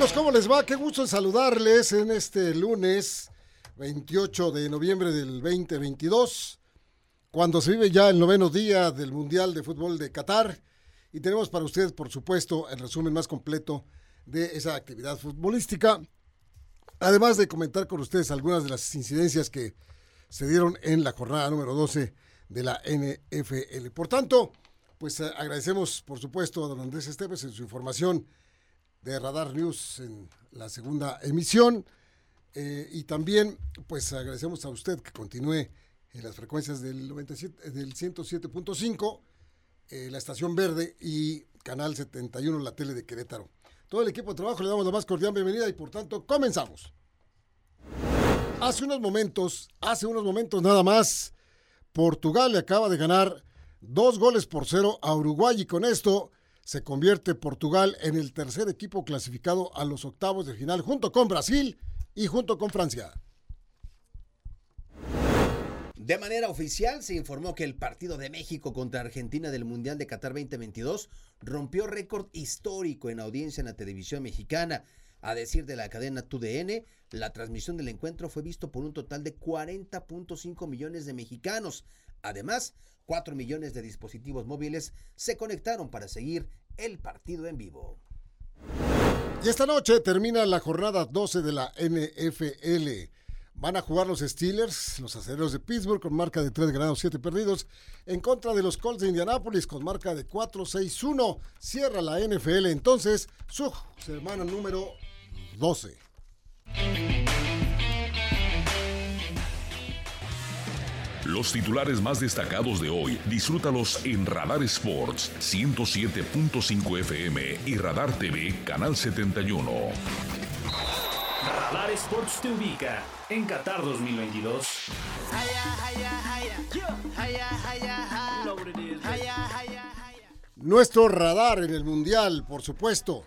¿Cómo les va? Qué gusto saludarles en este lunes 28 de noviembre del 2022, cuando se vive ya el noveno día del Mundial de Fútbol de Qatar. Y tenemos para ustedes, por supuesto, el resumen más completo de esa actividad futbolística. Además de comentar con ustedes algunas de las incidencias que se dieron en la jornada número 12 de la NFL. Por tanto, pues eh, agradecemos, por supuesto, a don Andrés Esteves en su información de Radar News en la segunda emisión. Eh, y también, pues agradecemos a usted que continúe en las frecuencias del, 97, del 107.5, eh, la estación verde y Canal 71, la tele de Querétaro. Todo el equipo de trabajo le damos la más cordial bienvenida y por tanto comenzamos. Hace unos momentos, hace unos momentos nada más, Portugal le acaba de ganar dos goles por cero a Uruguay y con esto se convierte Portugal en el tercer equipo clasificado a los octavos de final junto con Brasil y junto con Francia. De manera oficial se informó que el partido de México contra Argentina del Mundial de Qatar 2022 rompió récord histórico en audiencia en la televisión mexicana. A decir de la cadena TUDN, la transmisión del encuentro fue visto por un total de 40.5 millones de mexicanos. Además, 4 millones de dispositivos móviles se conectaron para seguir el partido en vivo. Y esta noche termina la jornada 12 de la NFL. Van a jugar los Steelers, los aceleros de Pittsburgh con marca de 3 ganados, 7 perdidos, en contra de los Colts de Indianápolis con marca de 4-6-1. Cierra la NFL entonces su semana número 12. Los titulares más destacados de hoy, disfrútalos en Radar Sports 107.5 FM y Radar TV Canal 71. Radar Sports te ubica en Qatar 2022. Nuestro radar en el Mundial, por supuesto.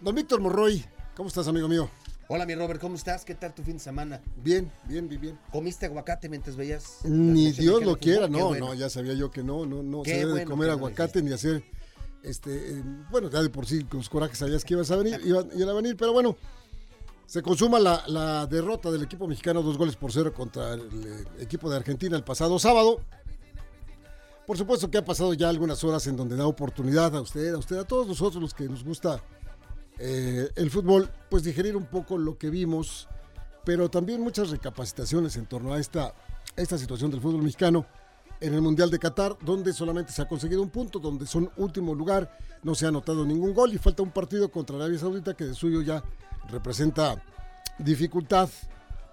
Don Víctor Morroy, ¿cómo estás, amigo mío? Hola, mi Robert, ¿cómo estás? ¿Qué tal tu fin de semana? Bien, bien, bien, bien. ¿Comiste aguacate mientras veías? Ni Dios lo quiera, no, bueno. no, ya sabía yo que no, no, no Qué se debe de comer aguacate ni hacer, este, eh, bueno, ya de por sí con los corajes sabías que ibas a venir, iba, iban a venir, pero bueno, se consuma la, la derrota del equipo mexicano, dos goles por cero contra el, eh, equipo de Argentina el pasado sábado. Por supuesto que ha pasado ya algunas horas en donde da oportunidad a usted, a usted, a todos nosotros los que nos gusta eh, el fútbol, pues digerir un poco lo que vimos, pero también muchas recapacitaciones en torno a esta, esta situación del fútbol mexicano en el Mundial de Qatar, donde solamente se ha conseguido un punto, donde son último lugar, no se ha anotado ningún gol y falta un partido contra Arabia Saudita que de suyo ya representa dificultad,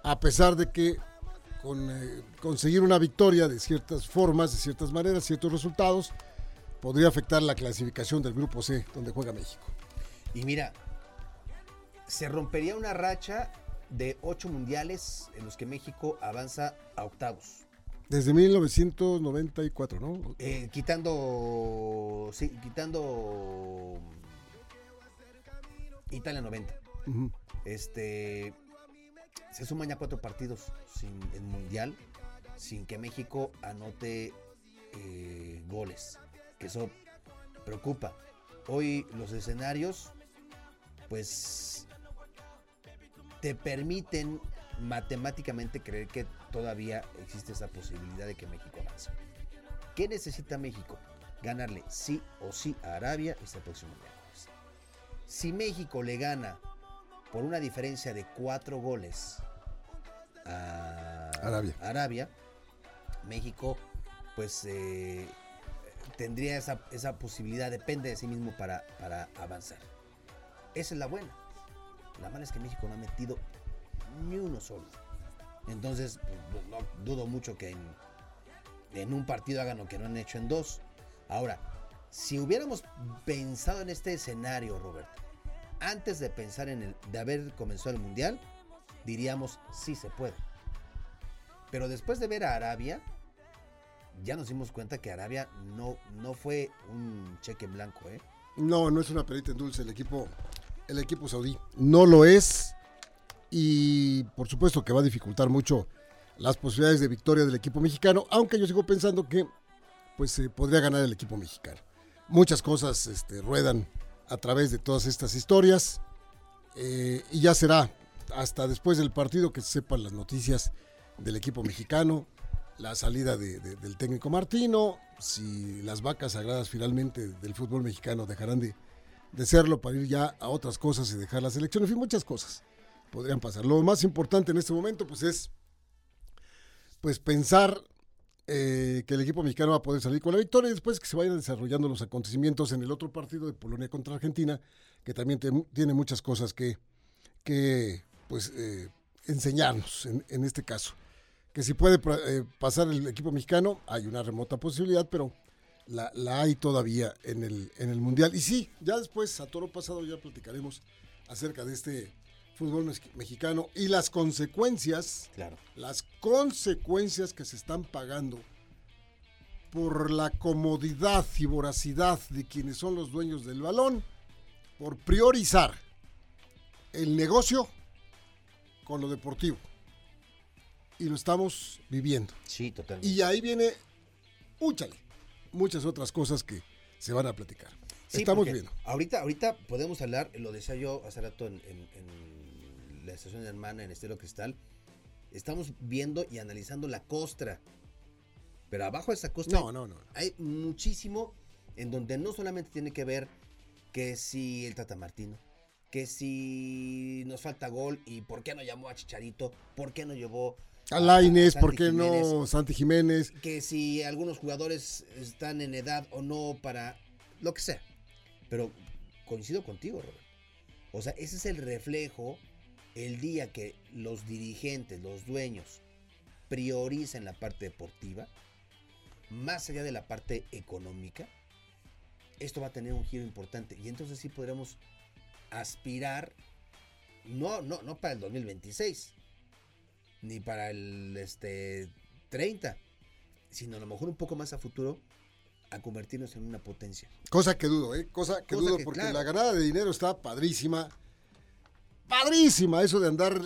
a pesar de que con eh, conseguir una victoria de ciertas formas, de ciertas maneras, ciertos resultados, podría afectar la clasificación del Grupo C, donde juega México. Y mira, se rompería una racha de ocho mundiales en los que México avanza a octavos. Desde 1994, ¿no? Eh, quitando. Sí, quitando. Italia 90. Ujú. Este. Se suman ya cuatro partidos sin el mundial sin que México anote eh, goles. Que eso preocupa. Hoy los escenarios, pues, te permiten matemáticamente creer que todavía existe esa posibilidad de que México avance. ¿Qué necesita México? Ganarle sí o sí a Arabia este próximo miércoles. Si México le gana por una diferencia de cuatro goles a Arabia. Arabia, México pues eh, tendría esa, esa posibilidad, depende de sí mismo para, para avanzar. Esa es la buena. La mala es que México no ha metido ni uno solo. Entonces, pues, no, dudo mucho que en, un partido hagan lo que no han hecho en dos. Ahora, si hubiéramos pensado en este escenario, Roberto, antes de pensar en el, de haber comenzado el mundial, diríamos sí se puede. Pero después de ver a Arabia, ya nos dimos cuenta que Arabia no, no fue un cheque en blanco, ¿eh? No, no es una perita en dulce el equipo, el equipo saudí. No lo es. Y por supuesto que va a dificultar mucho las posibilidades de victoria del equipo mexicano, aunque yo sigo pensando que pues se podría ganar el equipo mexicano. Muchas cosas este, ruedan a través de todas estas historias Eh, y ya será hasta después del partido que se sepan las noticias del equipo mexicano, la salida de- de- del técnico Martino, si las vacas sagradas finalmente del fútbol mexicano dejarán de, de serlo para ir ya a otras cosas y dejar la selección, en fin, muchas cosas podrían pasar. Lo más importante en este momento pues es pues pensar eh, que el equipo mexicano va a poder salir con la victoria y después que se vayan desarrollando los acontecimientos en el otro partido de Polonia contra Argentina, que también tiene muchas cosas que, que pues, eh, enseñarnos en, este caso. Que si puede eh, pasar el equipo mexicano, hay una remota posibilidad, pero la, la hay todavía en el, en el Mundial. Y sí, ya después, a toro pasado, ya platicaremos acerca de este fútbol mex- mexicano y las consecuencias Claro. las consecuencias que se están pagando por la comodidad y voracidad de quienes son los dueños del balón, por priorizar el negocio con lo deportivo. Y lo estamos viviendo. Sí, totalmente. Y ahí viene, úchale, muchas otras cosas que se van a platicar. Sí, estamos viendo. Ahorita, ahorita podemos hablar, lo decía yo hace rato en, en- en la estación hermana en Estero Cristal. Estamos viendo y analizando la costra. Pero abajo de esa costra No, no, no. hay muchísimo en donde no solamente tiene que ver que si el Tata Martino, que si nos falta gol y por qué no llamó a Chicharito, por qué no llevó A Lainez, Santi ¿por qué Jiménez, no Santi Jiménez? que si algunos jugadores están en edad o no para lo que sea. Pero coincido contigo, Robert. O sea, ese es el reflejo el día que los dirigentes, los dueños, prioricen la parte deportiva, más allá de la parte económica, esto va a tener un giro importante. Y entonces sí podremos aspirar, no, no, no para el 2026, ni para el este, 30, sino a lo mejor un poco más a futuro, a convertirnos en una potencia. Cosa que dudo, ¿eh? Cosa que Cosa dudo, que, porque claro. la ganada de dinero está padrísima. Padrísima eso de andar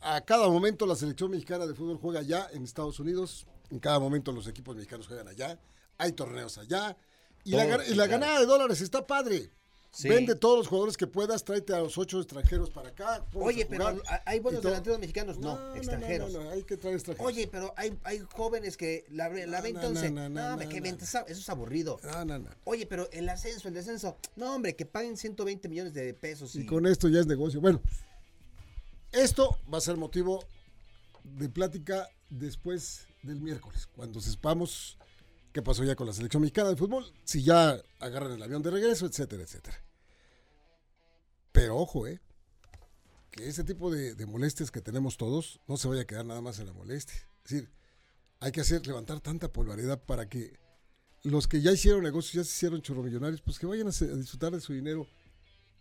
a cada momento la selección mexicana de fútbol juega allá en Estados Unidos. En cada momento los equipos mexicanos juegan allá. Hay torneos allá. Y, la, Todo, y la ganada de dólares está padre. Sí. Vende todos los jugadores que puedas, tráete a los ocho extranjeros para acá. Oye, pero ¿hay- ¿hay buenos delanteros mexicanos? No, extranjeros. No, no, hay que traer extranjeros. Oye, pero hay, hay jóvenes que la, la No, venta no, 11. no, No, no, hombre, que venta, eso es aburrido. No, no, no. Oye, pero el ascenso, el descenso. No, hombre, que paguen 120 millones de pesos. Y, Y con esto ya es negocio. Bueno, esto va a ser motivo de plática después del miércoles, cuando sepamos qué pasó ya con la selección mexicana de fútbol, si ya agarran el avión de regreso, etcétera, etcétera. Pero ojo, ¿eh? Que ese tipo de, molestias que tenemos todos no se vaya a quedar nada más en la molestia. Es decir, hay que hacer levantar tanta polvaridad para que los que ya hicieron negocios, ya se hicieron chorromillonarios, pues que vayan a, disfrutar de su dinero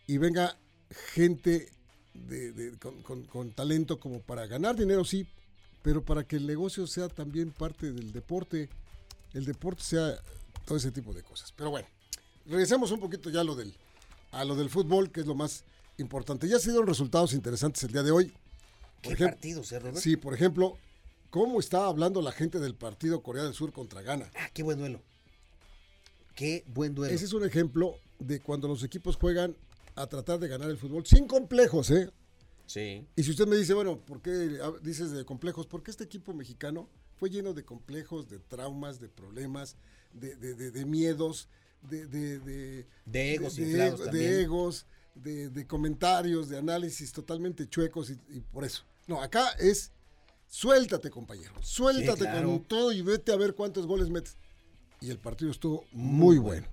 y venga gente con- con talento como para ganar dinero, sí, pero para que el negocio sea también parte del deporte, el deporte sea todo ese tipo de cosas. Pero bueno, regresemos un poquito ya a lo del, a lo del fútbol, que es lo más importante. Ya se dieron resultados interesantes el día de hoy. ¿Qué Por ejem- partidos, eh, Robert? Sí, por ejemplo, ¿cómo está hablando la gente del partido Corea del Sur contra Ghana? Ah, qué buen duelo. Qué buen duelo. Ese es un ejemplo de cuando los equipos juegan a tratar de ganar el fútbol sin complejos, ¿eh? Sí. Y si usted me dice, bueno, ¿por qué dices de complejos? Porque este equipo mexicano fue lleno de complejos, de traumas, de problemas, de, de- de- de miedos, de, de, de- De egos de, inflados de egos, de, comentarios, de análisis totalmente chuecos y, y por eso. No, acá es suéltate, compañero, suéltate claro. con todo y vete a ver cuántos goles metes. Y el partido estuvo muy bueno.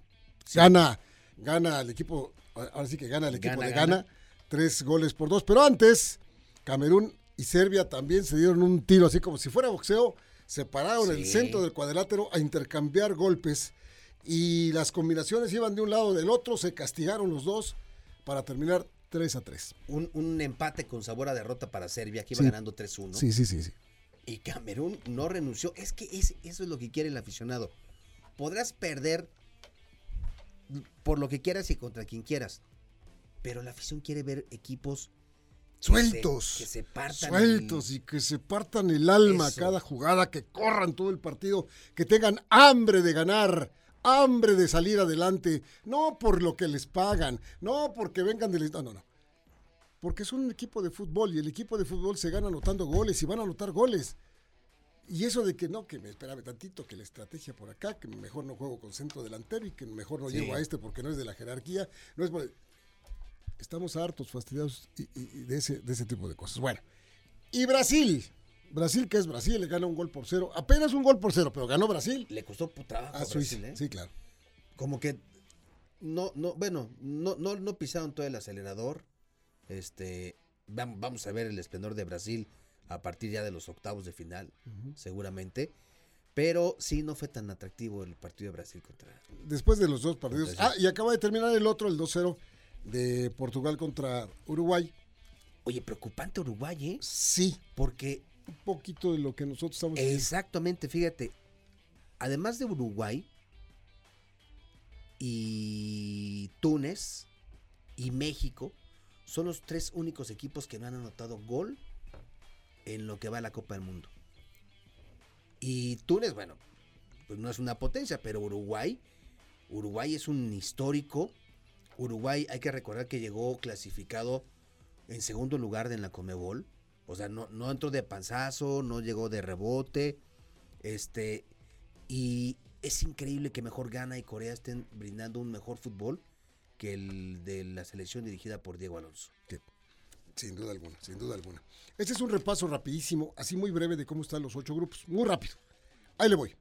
Gana, gana el equipo, ahora sí que gana el equipo Gana, de. Gana, tres goles por dos. Pero antes, Camerún y Serbia también se dieron un tiro así como si fuera boxeo. Se pararon en el Sí. centro del cuadrilátero a intercambiar golpes y las combinaciones iban de un lado del otro, se castigaron los dos para terminar 3 a 3. Un, un empate con sabor a derrota para Serbia, que iba Sí. ganando 3-1. Sí, sí, sí, sí. Y Camerún no renunció. Es que es- eso es lo que quiere el aficionado. Podrás perder por lo que quieras y contra quien quieras. Pero la afición quiere ver equipos que se- Sueltos. que se partan Sueltos el- y que se partan el alma a Eso. cada jugada, que corran todo el partido, que tengan hambre de ganar, hambre de salir adelante, no por lo que les pagan, no porque vengan del... No, no, no. porque es un equipo de fútbol y el equipo de fútbol se gana anotando goles y van a anotar goles. Y eso de que no, que me esperaba tantito, que la estrategia por acá, que mejor no juego con centro delantero y que mejor no Sí. llevo a este porque no es de la jerarquía, no es por- Estamos hartos, fastidiados y, y- y de, ese, de ese tipo de cosas. Bueno, y Brasil. Brasil, que es Brasil, le gana un gol por cero. Apenas un gol por cero, pero ganó Brasil Le costó trabajo a a Suiza. Brasil, ¿eh? Sí, claro. Como que no, no, bueno, no, no, no pisaron todo el acelerador. Este, vam- vamos a ver el esplendor de Brasil a partir ya de los octavos de final, seguramente. Pero sí no fue tan atractivo el partido de Brasil contra. Después de los dos partidos. Ah, y acaba de terminar el otro, el 2-0 de Portugal contra Uruguay. Oye, preocupante Uruguay, ¿eh? Sí, Porque un poquito de lo que nosotros estamos. Exactamente, fíjate. Además de Uruguay y Túnez y México, son los tres únicos equipos que no han anotado gol en lo que va a la Copa del Mundo. Y Túnez, bueno, pues no es una potencia, pero Uruguay, Uruguay es un histórico. Uruguay, hay que recordar que llegó clasificado en segundo lugar en la Comebol. O sea, no, no entró de panzazo, no llegó de rebote. Este, y es increíble que mejor Ghana y Corea estén brindando un mejor fútbol que el de la selección dirigida por Diego Alonso. Sin duda alguna, sin duda alguna. Este es un repaso rapidísimo, así muy breve de cómo están los ocho grupos. Muy rápido. Ahí le voy.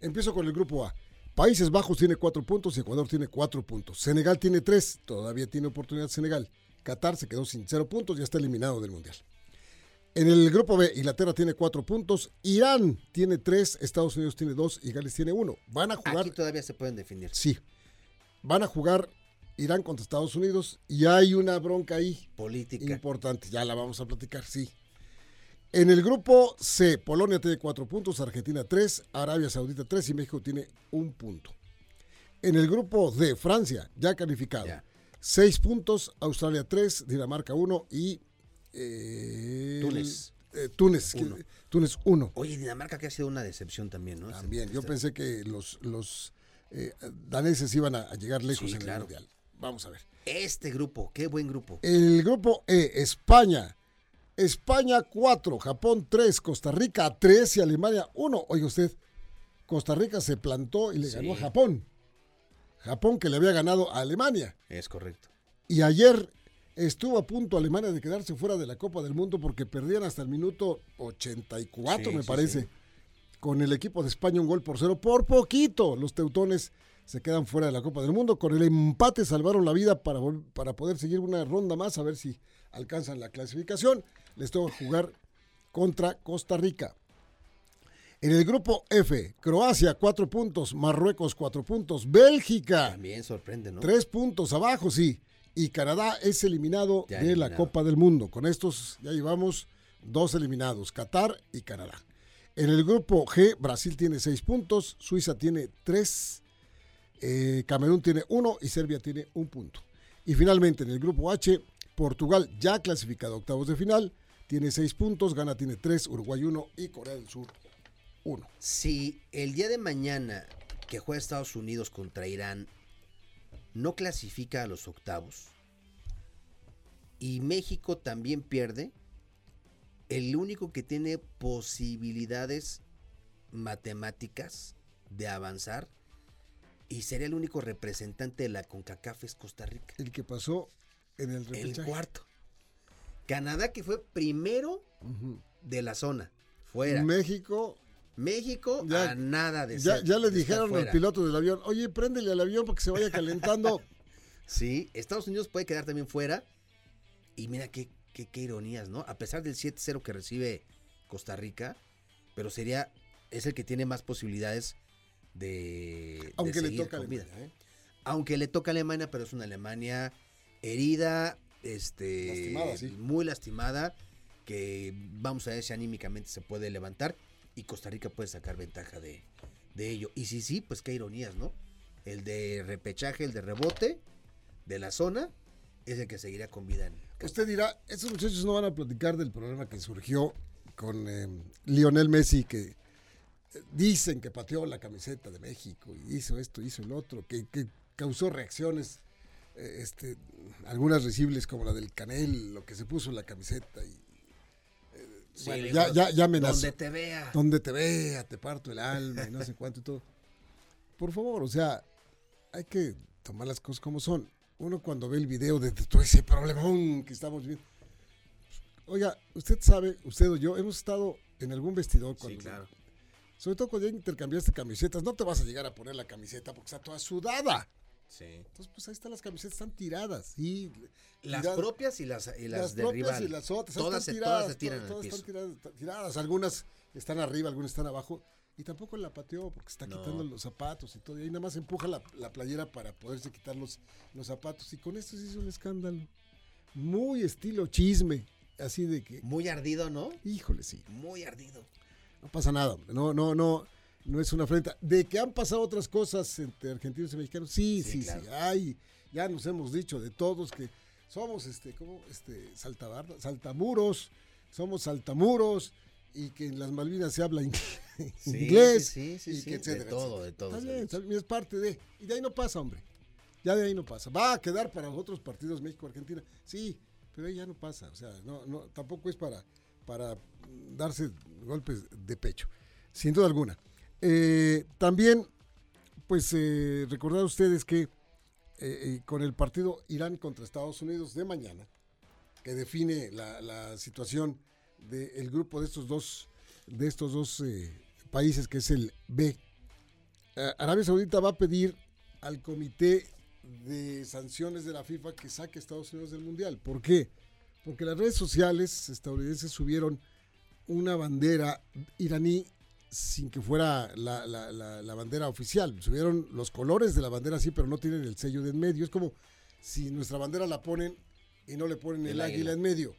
Empiezo con el grupo A. Países Bajos tiene cuatro puntos Ecuador tiene cuatro puntos. Senegal tiene tres, todavía tiene oportunidad Senegal. Qatar se quedó sin cero puntos y está eliminado del Mundial. En el grupo B, Inglaterra tiene cuatro puntos, Irán tiene tres, Estados Unidos tiene dos y Gales tiene uno. Van a jugar Aquí todavía se pueden definir. Sí. Van a jugar Irán contra Estados Unidos y hay una bronca ahí Política. importante. Ya la vamos a platicar, sí. En el grupo C, Polonia tiene cuatro puntos, Argentina tres, Arabia Saudita tres y México tiene un punto. En el grupo D, Francia, ya calificado. Ya. Seis puntos, Australia tres, Dinamarca uno y eh, Túnez. eh, Túnez, que- Uno. Túnez uno. Oye, Dinamarca que ha sido una decepción también, ¿no? También, yo pensé que los, los eh, daneses iban a, a llegar lejos Sí, en claro. el Mundial. Vamos a ver. Este grupo, qué buen grupo. El grupo E, España. España 4, Japón 3, Costa Rica 3 y Alemania 1. Oiga usted, Costa Rica se plantó y le Sí. ganó a Japón. Japón que le había ganado a Alemania. Es correcto. Y ayer estuvo a punto Alemania de quedarse fuera de la Copa del Mundo porque perdían hasta el minuto 84, Sí, me sí, parece. sí. Con el equipo de España un gol por cero. Por poquito los teutones se quedan fuera de la Copa del Mundo. Con el empate salvaron la vida para, para poder seguir una ronda más a ver si alcanzan la clasificación. Les toca jugar contra Costa Rica. En el grupo F, Croacia cuatro puntos, Marruecos cuatro puntos, Bélgica También sorprende, ¿no? Tres puntos abajo, sí. Y Canadá es eliminado Ya de la. Copa del Mundo. Con estos ya llevamos dos eliminados, Qatar y Canadá. En el grupo G, Brasil tiene seis puntos, Suiza tiene tres, eh, Camerún tiene uno y Serbia tiene un punto. Y finalmente en el grupo H, Portugal ya clasificado a octavos de final, tiene seis puntos, Ghana tiene tres, Uruguay uno y Corea del Sur uno. Si el día de mañana que juega Estados Unidos contra Irán no clasifica a los octavos y México también pierde, el único que tiene posibilidades matemáticas de avanzar y sería el único representante de la CONCACAF es Costa Rica. El que pasó en el El cuarto. Canadá que fue primero de la zona, fuera. México México Ya- a nada de Ya, ser- ya le dijeron al piloto del avión, oye, préndele al avión para que se vaya calentando. Sí, Estados Unidos puede quedar también fuera. Y mira qué, qué, qué ironías, ¿no? A pesar del 7-0 que recibe Costa Rica, pero sería, es el que tiene más posibilidades de, de Aunque le toca vida. Alemania, ¿eh? Aunque le toca a Alemania, pero es una Alemania herida, este, Lastimada, sí. muy lastimada, que vamos a ver si anímicamente se puede levantar y Costa Rica puede sacar ventaja de, de ello. Y sí, sí, pues qué ironías, ¿no? El de repechaje, el de rebote de la zona, es el que seguirá con vida en Usted dirá, estos muchachos no van a platicar del problema que surgió con eh, Lionel Messi, que eh, dicen que pateó la camiseta de México y hizo esto, hizo el otro, que, que causó reacciones eh, este, algunas risibles como la del Canel, lo que se puso en la camiseta y Sí, bueno, ya, ya, ya. Donde te vea. Donde te vea, te parto el alma y no sé cuánto y todo. Por favor, o sea, hay que tomar las cosas como son. Uno cuando ve el video de todo ese problemón que estamos viendo. Oiga, usted sabe, usted o yo, hemos estado en algún vestidor Sí, cuando, claro. sobre todo cuando ya intercambiaste camisetas, no te vas a llegar a poner la camiseta porque está toda sudada. Sí. Entonces, pues ahí están las camisetas, están tiradas. Sí, Las tiradas. propias y las, y las, las de propias rival. y las otras todas, están tiradas, todas se tiran to- al todas piso. están tiradas, tiradas. Algunas están arriba, algunas están abajo. Y tampoco la pateó porque está No. quitando los zapatos y todo. Y ahí nada más empuja la, la playera para poderse quitar los, los zapatos. Y con esto se hizo un escándalo. Muy estilo chisme. Así de que, Muy ardido, ¿no? híjole, sí. Muy ardido. No pasa nada, hombre. No, no, no. No es una afrenta. De que han pasado otras cosas entre argentinos y mexicanos, sí, Sí, sí, claro. sí. Ay, ya nos hemos dicho de todos que somos, este, ¿cómo? Este, saltabardas, saltamuros, somos saltamuros y que en las Malvinas se habla in- Sí, inglés sí, sí, y sí, que de etcétera, todo, etcétera. de todo, Está bien, bien, es parte de. Y de ahí no pasa, hombre. Ya de ahí no pasa. Va a quedar para los otros partidos México-Argentina. Sí, pero ahí ya no pasa. O sea, no, no, tampoco es para, para darse golpes de pecho. Sin duda alguna. Eh, también, pues, eh, recordar ustedes que eh, eh, con el partido Irán contra Estados Unidos de mañana, que define la, situación del grupo de estos dos, de estos dos países, que es el B. Arabia Saudita va a pedir al comité de sanciones de la FIFA que saque a Estados Unidos del Mundial. ¿Por qué? Porque las redes sociales estadounidenses subieron una bandera iraní sin que fuera la, la- la- la bandera oficial. Subieron los colores de la bandera sí, pero no tienen el sello de en medio. Es como si nuestra bandera la ponen y no le ponen el, El águila. águila. en medio.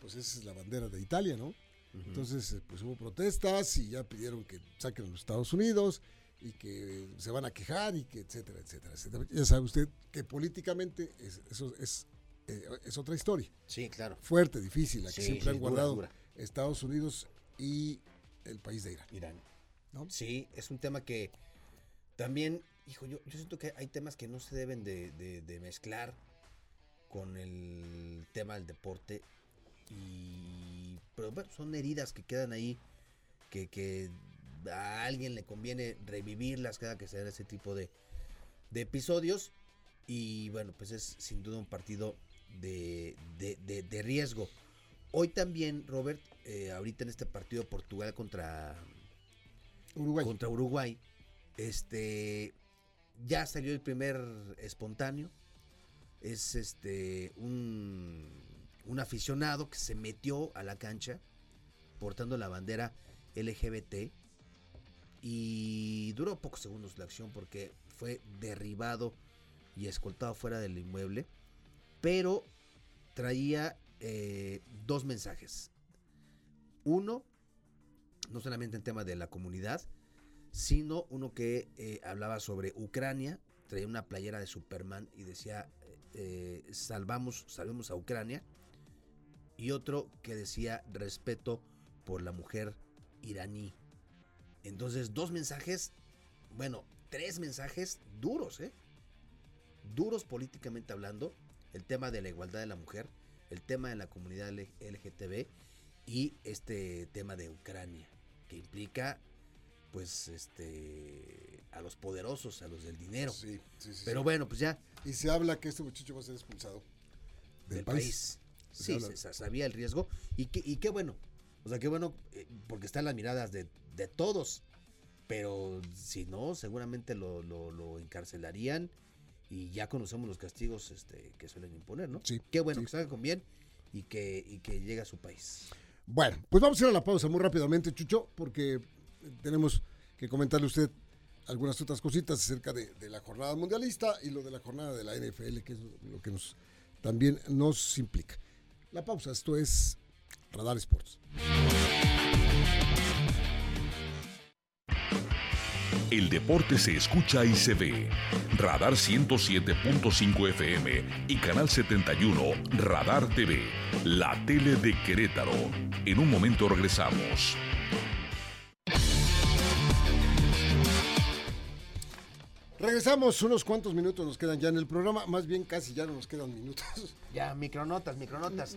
Pues esa es la bandera de Italia, ¿no? Entonces, eh, pues hubo protestas y ya pidieron que saquen a los Estados Unidos y que se van a quejar y que etcétera, etcétera, etcétera. Ya sabe usted que políticamente es- eso es, eh, es otra historia. Sí, claro. Fuerte, difícil, la que Sí, siempre sí, han dura, guardado dura. Estados Unidos y el país de Irán. Irán. ¿no? Sí, es un tema que también, hijo, yo, yo siento que hay temas que no se deben de, de- de mezclar con el tema del deporte. Y, pero bueno, son heridas que quedan ahí, que, que a alguien le conviene revivirlas cada que se dan ese tipo de, de episodios. Y bueno, pues es sin duda un partido de, de- de- de riesgo. Hoy también, Robert, eh, ahorita en este partido Portugal contra Uruguay. contra Uruguay. Este ya salió el primer espontáneo. Es este un, un aficionado que se metió a la cancha portando la bandera LGBT y duró pocos segundos la acción porque fue derribado y escoltado fuera del inmueble, pero traía eh, dos mensajes. Uno, no solamente en tema de la comunidad, sino uno que eh, hablaba sobre Ucrania, traía una playera de Superman y decía eh, salvamos, salvemos a Ucrania, y otro que decía respeto por la mujer iraní. Entonces, dos mensajes, bueno, tres mensajes duros, ¿eh? Duros políticamente hablando, el tema de la igualdad de la mujer, el tema de la comunidad LGTB y este tema de Ucrania, que implica pues este a los poderosos, a los del dinero. Sí, sí, sí, Pero sí. bueno, pues ya Y se habla que este muchacho va a ser expulsado del, del país. país. Sí, se, sa- sabía el riesgo y qué, y qué bueno. O sea, qué bueno eh, porque están las miradas de, de todos. Pero si no, seguramente lo, lo- lo encarcelarían y ya conocemos los castigos este, que suelen imponer, ¿no? Sí, Qué bueno sí. que salga con bien y que, y que llegue a su país. Bueno, pues vamos a ir a la pausa muy rápidamente, Chucho, porque tenemos que comentarle a usted algunas otras cositas acerca de, de la jornada mundialista y lo de la jornada de la NFL, que es lo que nos también nos implica. La pausa, esto es Radar Sports. El deporte se escucha y se ve. Radar 107.5 FM y Canal 71 Radar TV, la tele de Querétaro. En un momento regresamos. Regresamos, unos cuantos minutos nos quedan ya en el programa, más bien casi ya no nos quedan minutos. Ya, micronotas, micronotas.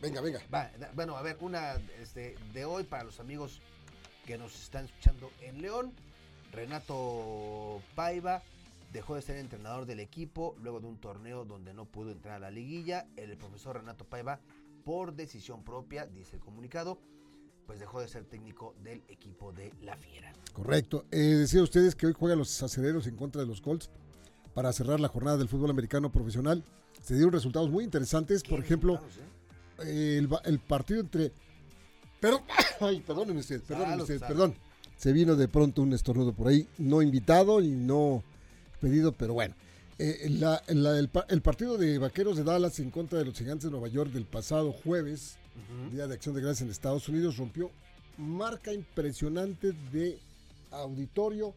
Venga, venga. Va, da- bueno, a ver, una este, de hoy para los amigos que nos están escuchando en León. Renato Paiva dejó de ser entrenador del equipo luego de un torneo donde no pudo entrar a la liguilla. El profesor Renato Paiva, por decisión propia, dice el comunicado, pues dejó de ser técnico del equipo de La Fiera. Correcto. Eh, decía ustedes que hoy juegan los acereros en contra de los Colts para cerrar la jornada del fútbol americano profesional. Se dieron resultados muy interesantes. Por ejemplo, eh? el, partido entre. Perdón, ay, perdónenme usted, perdónenme Salud, usted, salud. perdón. Se vino de pronto un estornudo por ahí, no invitado y no pedido, pero bueno. Eh, la- la- el, pa- el partido de Vaqueros de Dallas en contra de los Gigantes de Nueva York del pasado jueves, Día de Acción de Gracias en Estados Unidos, rompió marca impresionante de auditorio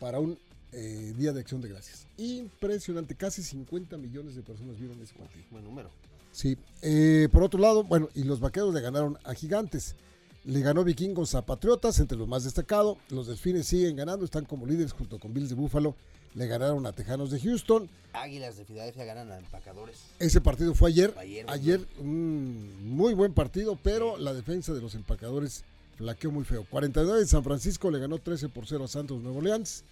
para un eh, Día de Acción de Gracias. Impresionante, casi 50 millones de personas vieron ese partido. Buen número. Sí, eh, por otro lado, bueno, y los vaqueros le ganaron a Gigantes. Le ganó Vikingos a Patriotas, entre los más destacados. Los Delfines siguen ganando, están como líderes junto con Bills de Búfalo. Le ganaron a Tejanos de Houston. Águilas de Filadelfia ganan a empacadores. Ese partido fue ayer. Ayer, un muy buen partido, pero la defensa de los empacadores flaqueó muy feo. 49 de San Francisco le ganó 13 por 0 a Santos Nuevo Orleans.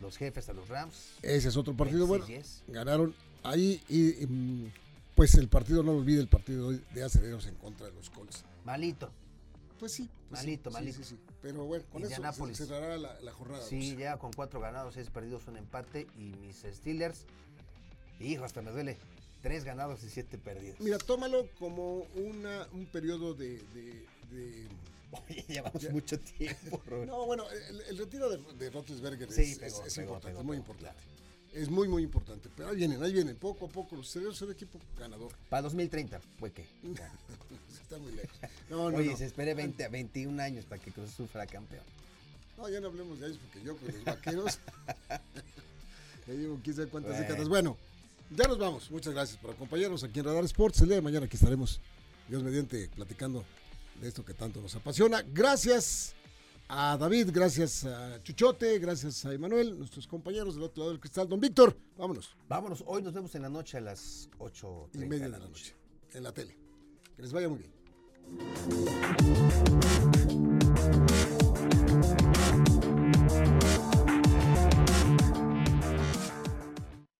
Los jefes a los Rams. Ese es otro partido bueno. 26-10. Ganaron ahí y mm, pues el partido, no lo olvide, el partido de Acereros en contra de los Colts. Malito. Pues sí. pues Malito, sí, malito. Sí, sí, sí. Pero bueno, con eso se cerrará la, la jornada. Sí, ya con cuatro ganados, seis perdidos, un empate. Y mis Steelers, hijo, hasta me duele. Tres ganados y siete perdidos. Mira, tómalo como una, un periodo de... de- de- Oye, llevamos Ya. mucho tiempo, Robert. No, bueno, el, el retiro de, de Roethlisberger es, pegó, es- es pegó, importante, pegó, es muy importante. Es muy, muy importante. Pero ahí vienen, ahí vienen, poco a poco. Los Acereros son equipo ganador. Para 2030, fue que. Está muy lejos. No, no, Oye, no. se espere 20, a 21 años para que Cruz Azul fuera campeón. No, ya no hablemos de ellos porque yo con los vaqueros. ya llevo quién sabe cuántas Bueno. décadas. Bueno, ya nos vamos. Muchas gracias por acompañarnos aquí en Radar Sports. El día de mañana aquí estaremos, Dios mediante, platicando de esto que tanto nos apasiona. Gracias a David, gracias a Chuchote, gracias a Emanuel, nuestros compañeros del otro lado del cristal. Don Víctor, vámonos. Vámonos, hoy nos vemos en la noche a las 8 Y media de la noche en la tele. Que les vaya muy bien.